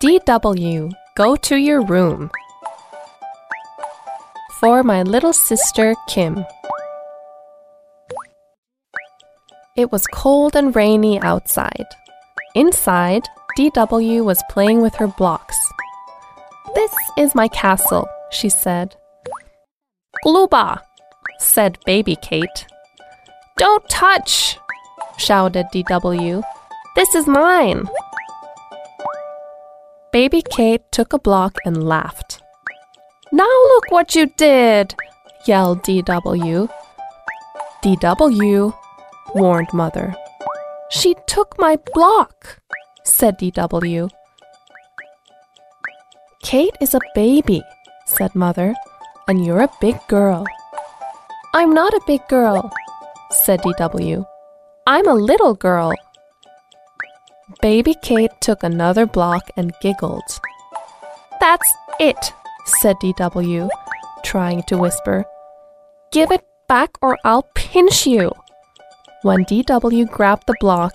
DW, go to your room. For my little sister Kim. It was cold and rainy outside. Inside, DW was playing with her blocks. This is my castle, she said. Gluba, said baby Kate. Don't touch, shouted DW. This is mine. Baby Kate took a block and laughed. Now look what you did, yelled DW. DW, warned Mother. She took my block, said DW. Kate is a baby, said Mother, and you're a big girl. I'm not a big girl, said DW. I'm a little girl. Baby Kate took another block and giggled. That's it, said DW, trying to whisper. Give it back or I'll pinch you. When DW grabbed the block,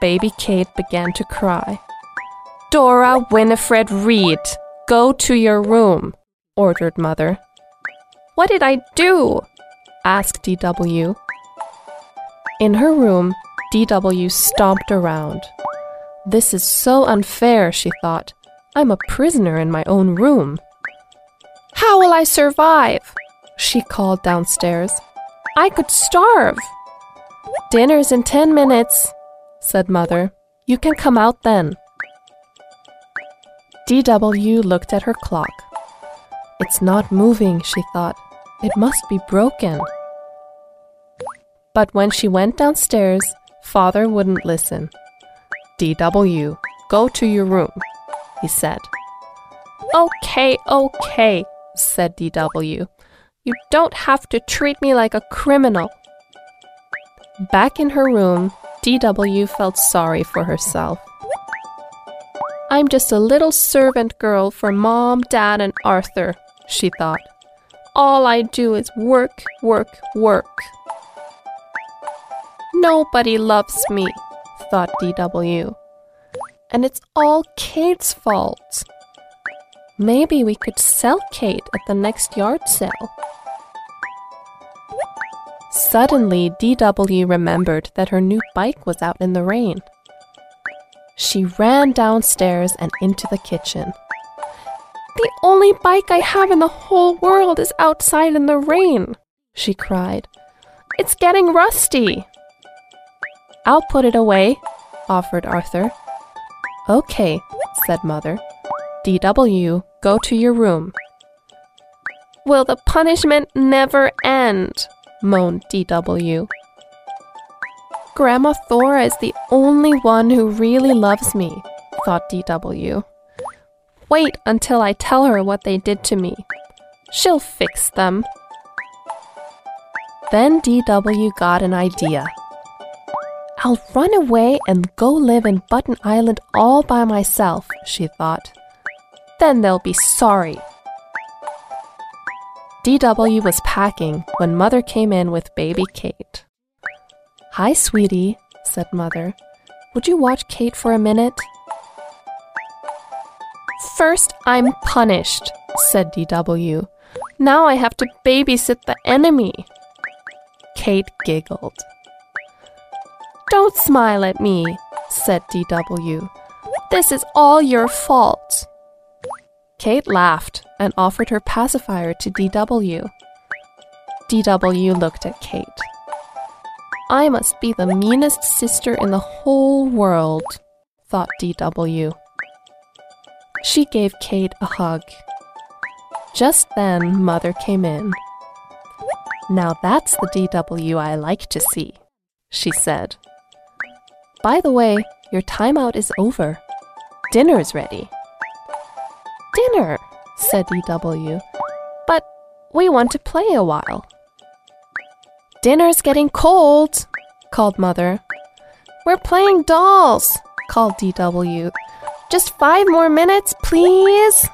baby Kate began to cry. Dora Winifred Read, go to your room, ordered Mother. What did I do? asked DW. In her room, DW stomped around. This is so unfair, she thought. I'm a prisoner in my own room. How will I survive? She called downstairs. I could starve. Dinner's in ten minutes, said Mother. You can come out then. DW looked at her clock. It's not moving, she thought. It must be broken. But when she went downstairs, Father wouldn't listen. DW, go to your room, he said. Okay, okay, said DW. You don't have to treat me like a criminal. Back in her room, DW felt sorry for herself. I'm just a little servant girl for Mom, Dad, and Arthur, she thought. All I do is work, work, work. Nobody loves me, thought DW. And it's all Kate's fault. Maybe we could sell Kate at the next yard sale. Suddenly, DW remembered that her new bike was out in the rain. She ran downstairs and into the kitchen. The only bike I have in the whole world is outside in the rain, she cried. It's getting rusty. I'll put it away, offered Arthur. Okay, said Mother. DW, go to your room. Will the punishment never end? moaned DW. Grandma Thora is the only one who really loves me, thought DW. Wait until I tell her what they did to me. She'll fix them. Then DW got an idea. I'll run away and go live in Button Island all by myself, she thought. Then they'll be sorry. DW was packing when Mother came in with baby Kate. Hi, sweetie, said Mother. Would you watch Kate for a minute? First, I'm punished, said DW. Now I have to babysit the enemy. Kate giggled. Don't smile at me, said DW. This is all your fault. Kate laughed and offered her pacifier to DW. DW looked at Kate. I must be the meanest sister in the whole world, thought DW. She gave Kate a hug. Just then, Mother came in. Now that's the DW I like to see, she said. By the way, your timeout is over. Dinner's ready. Dinner, said DW. But we want to play a while. Dinner's getting cold, called Mother. We're playing dolls, called DW. Just five more minutes, please.